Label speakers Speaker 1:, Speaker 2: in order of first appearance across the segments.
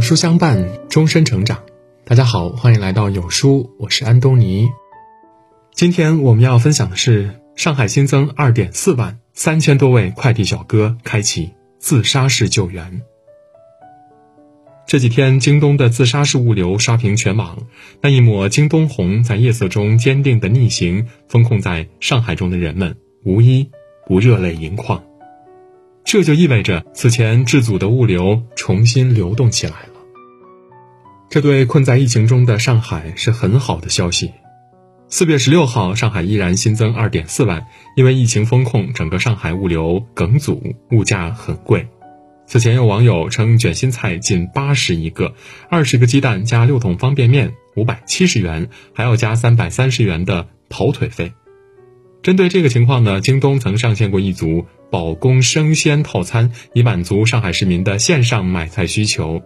Speaker 1: 有书相伴，终身成长。大家好，欢迎来到有书，我是安东尼。今天我们要分享的是，上海新增二点四万三千多位快递小哥开启自杀式救援。这几天，京东的自杀式物流刷屏全网，那一抹京东红在夜色中坚定的逆行，封控在上海中的人们无一不热泪盈眶。这就意味着，此前滞阻的物流重新流动起来。这对困在疫情中的上海是很好的消息。四月十六号，上海依然新增二点四万，因为疫情封控，整个上海物流梗阻，物价很贵。此前有网友称，卷心菜近八十一个，二十个鸡蛋加六桶方便面五百七十元，还要加三百三十元的跑腿费。针对这个情况呢，京东曾上线过一组。保供生鲜套餐以满足上海市民的线上买菜需求，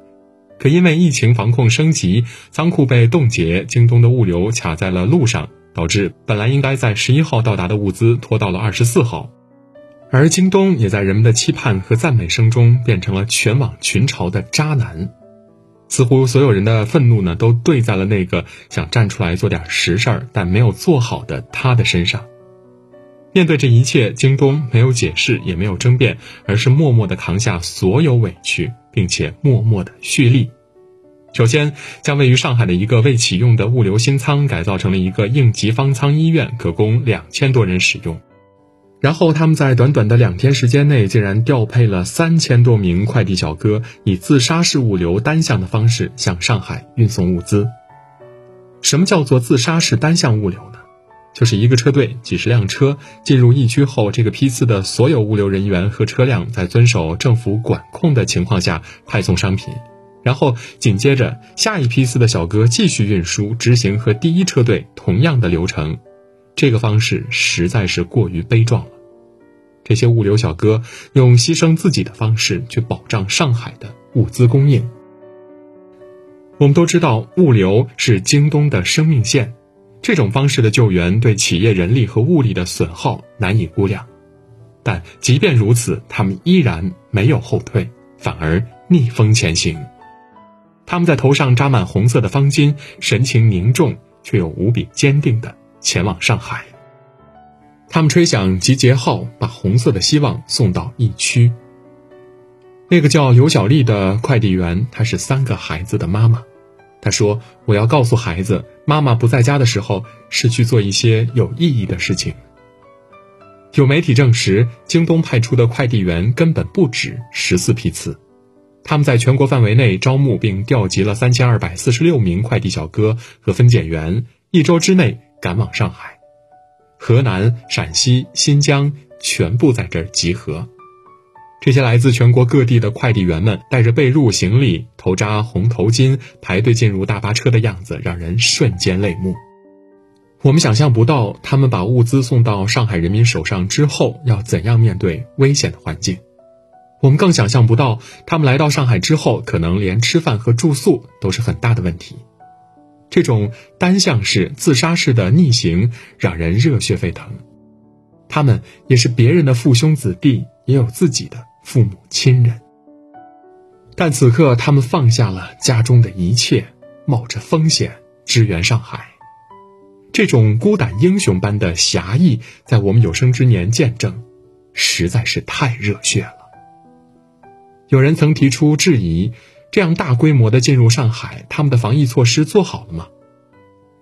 Speaker 1: 可因为疫情防控升级，仓库被冻结，京东的物流卡在了路上，导致本来应该在十一号到达的物资拖到了二十四号，而京东也在人们的期盼和赞美声中变成了全网群嘲的渣男，似乎所有人的愤怒呢都对在了那个想站出来做点实事儿但没有做好的他的身上。面对这一切，京东没有解释，也没有争辩，而是默默地扛下所有委屈，并且默默地蓄力。首先，将位于上海的一个未启用的物流新仓改造成了一个应急方舱医院，可供两千多人使用。然后，他们在短短的两天时间内，竟然调配了三千多名快递小哥，以自杀式物流单向的方式向上海运送物资。什么叫做自杀式单向物流？就是一个车队几十辆车进入疫区后，这个批次的所有物流人员和车辆在遵守政府管控的情况下派送商品，然后紧接着下一批次的小哥继续运输，执行和第一车队同样的流程。这个方式实在是过于悲壮了。这些物流小哥用牺牲自己的方式去保障上海的物资供应。我们都知道，物流是京东的生命线。这种方式的救援对企业人力和物力的损耗难以估量，但即便如此，他们依然没有后退，反而逆风前行。他们在头上扎满红色的方巾，神情凝重却又无比坚定地前往上海。他们吹响集结号，把红色的希望送到疫区。那个叫尤小丽的快递员，她是三个孩子的妈妈。她说：“我要告诉孩子，妈妈不在家的时候是去做一些有意义的事情。”有媒体证实，京东派出的快递员根本不止十四批次，他们在全国范围内招募并调集了三千二百四十六名快递小哥和分拣员，一周之内赶往上海、河南、陕西、新疆，全部在这儿集合。这些来自全国各地的快递员们带着被褥、行李，头扎红头巾，排队进入大巴车的样子，让人瞬间泪目。我们想象不到，他们把物资送到上海人民手上之后，要怎样面对危险的环境。我们更想象不到，他们来到上海之后，可能连吃饭和住宿都是很大的问题。这种单向式、自杀式的逆行，让人热血沸腾。他们也是别人的父兄子弟，也有自己的。父母亲人，但此刻他们放下了家中的一切，冒着风险支援上海。这种孤胆英雄般的侠义，在我们有生之年见证，实在是太热血了。有人曾提出质疑：这样大规模的进入上海，他们的防疫措施做好了吗？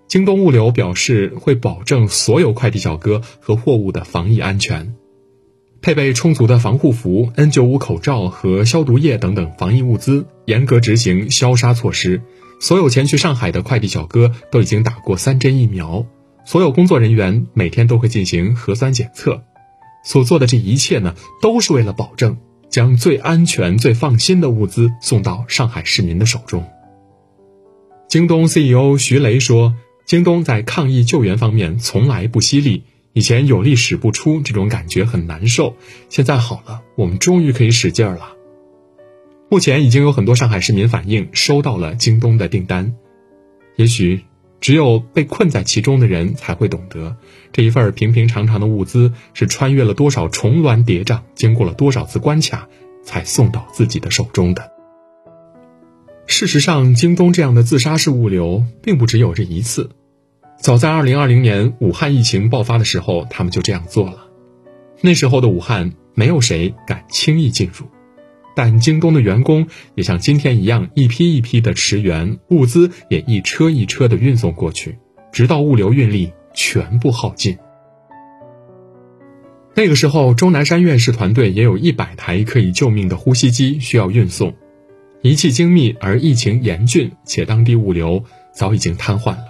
Speaker 1: 京东物流表示会保证所有快递小哥和货物的防疫安全。配备充足的防护服、N95 口罩和消毒液等等防疫物资，严格执行消杀措施。所有前去上海的快递小哥都已经打过三针疫苗，所有工作人员每天都会进行核酸检测。所做的这一切呢，都是为了保证将最安全、最放心的物资送到上海市民的手中。京东 CEO 徐雷说：“京东在抗疫救援方面从来不惜力。”以前有力使不出，这种感觉很难受。现在好了，我们终于可以使劲儿了。目前已经有很多上海市民反映收到了京东的订单。也许只有被困在其中的人才会懂得，这一份平平常常的物资是穿越了多少重峦叠嶂，经过了多少次关卡，才送到自己的手中的。事实上，京东这样的自杀式物流并不只有这一次。早在2020年武汉疫情爆发的时候，他们就这样做了。那时候的武汉，没有谁敢轻易进入，但京东的员工也像今天一样，一批一批的驰援，物资也一车一车的运送过去，直到物流运力全部耗尽。那个时候，钟南山院士团队也有一百台可以救命的呼吸机需要运送。仪器精密，而疫情严峻，且当地物流早已经瘫痪了，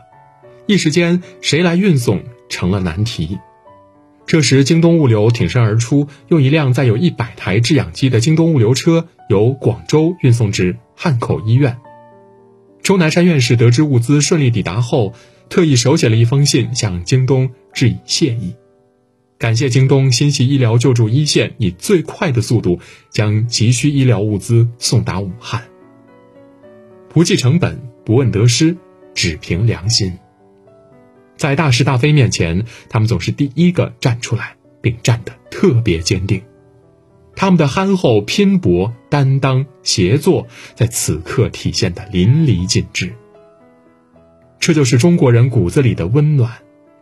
Speaker 1: 一时间谁来运送成了难题。这时，京东物流挺身而出，用一辆载有一百台制氧机的京东物流车由广州运送至汉口医院。钟南山院士得知物资顺利抵达后，特意手写了一封信向京东致以谢意。感谢京东心系医疗救助一线，以最快的速度将急需医疗物资送达武汉。不计成本，不问得失，只凭良心。在大是大非面前，他们总是第一个站出来，并站得特别坚定。他们的憨厚、拼搏、担当、协作，在此刻体现得淋漓尽致。这就是中国人骨子里的温暖、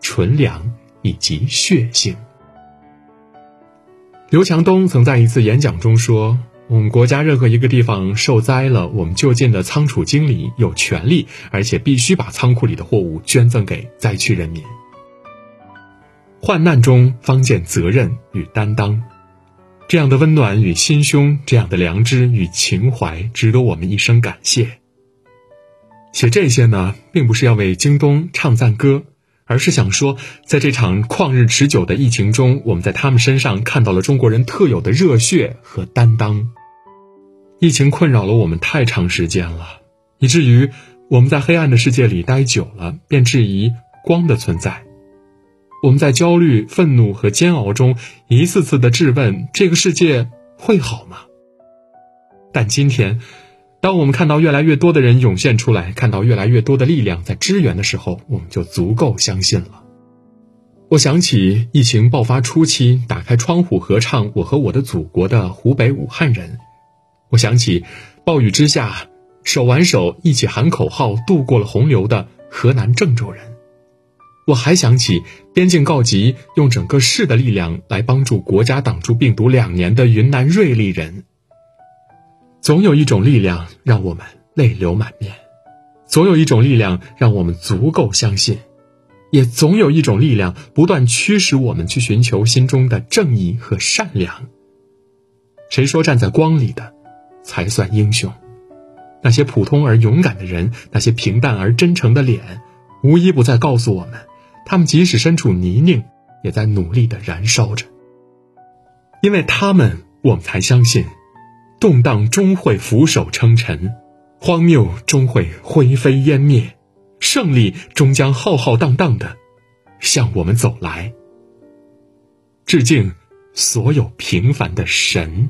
Speaker 1: 纯良以及血性。刘强东曾在一次演讲中说：“我们国家任何一个地方受灾了，我们就近的仓储经理有权利，而且必须把仓库里的货物捐赠给灾区人民。患难中方见责任与担当，这样的温暖与心胸，这样的良知与情怀，值得我们一生感谢。写这些呢，并不是要为京东唱赞歌。”而是想说，在这场旷日持久的疫情中，我们在他们身上看到了中国人特有的热血和担当。疫情困扰了我们太长时间了，以至于我们在黑暗的世界里待久了，便质疑光的存在。我们在焦虑、愤怒和煎熬中，一次次的质问：这个世界会好吗？但今天。当我们看到越来越多的人涌现出来，看到越来越多的力量在支援的时候，我们就足够相信了。我想起疫情爆发初期，打开窗户合唱《我和我的祖国》的湖北武汉人；我想起暴雨之下手挽手一起喊口号渡过了洪流的河南郑州人；我还想起边境告急，用整个市的力量来帮助国家挡住病毒两年的云南瑞丽人。总有一种力量让我们泪流满面，总有一种力量让我们足够相信，也总有一种力量不断驱使我们去寻求心中的正义和善良。谁说站在光里的才算英雄？那些普通而勇敢的人，那些平淡而真诚的脸，无一不在告诉我们，他们即使身处泥泞，也在努力的燃烧着。因为他们，我们才相信。动荡终会俯首称臣，荒谬终会灰飞烟灭，胜利终将浩浩荡荡的向我们走来。致敬所有平凡的神。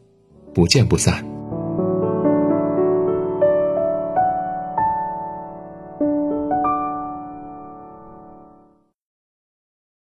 Speaker 1: 不见不散。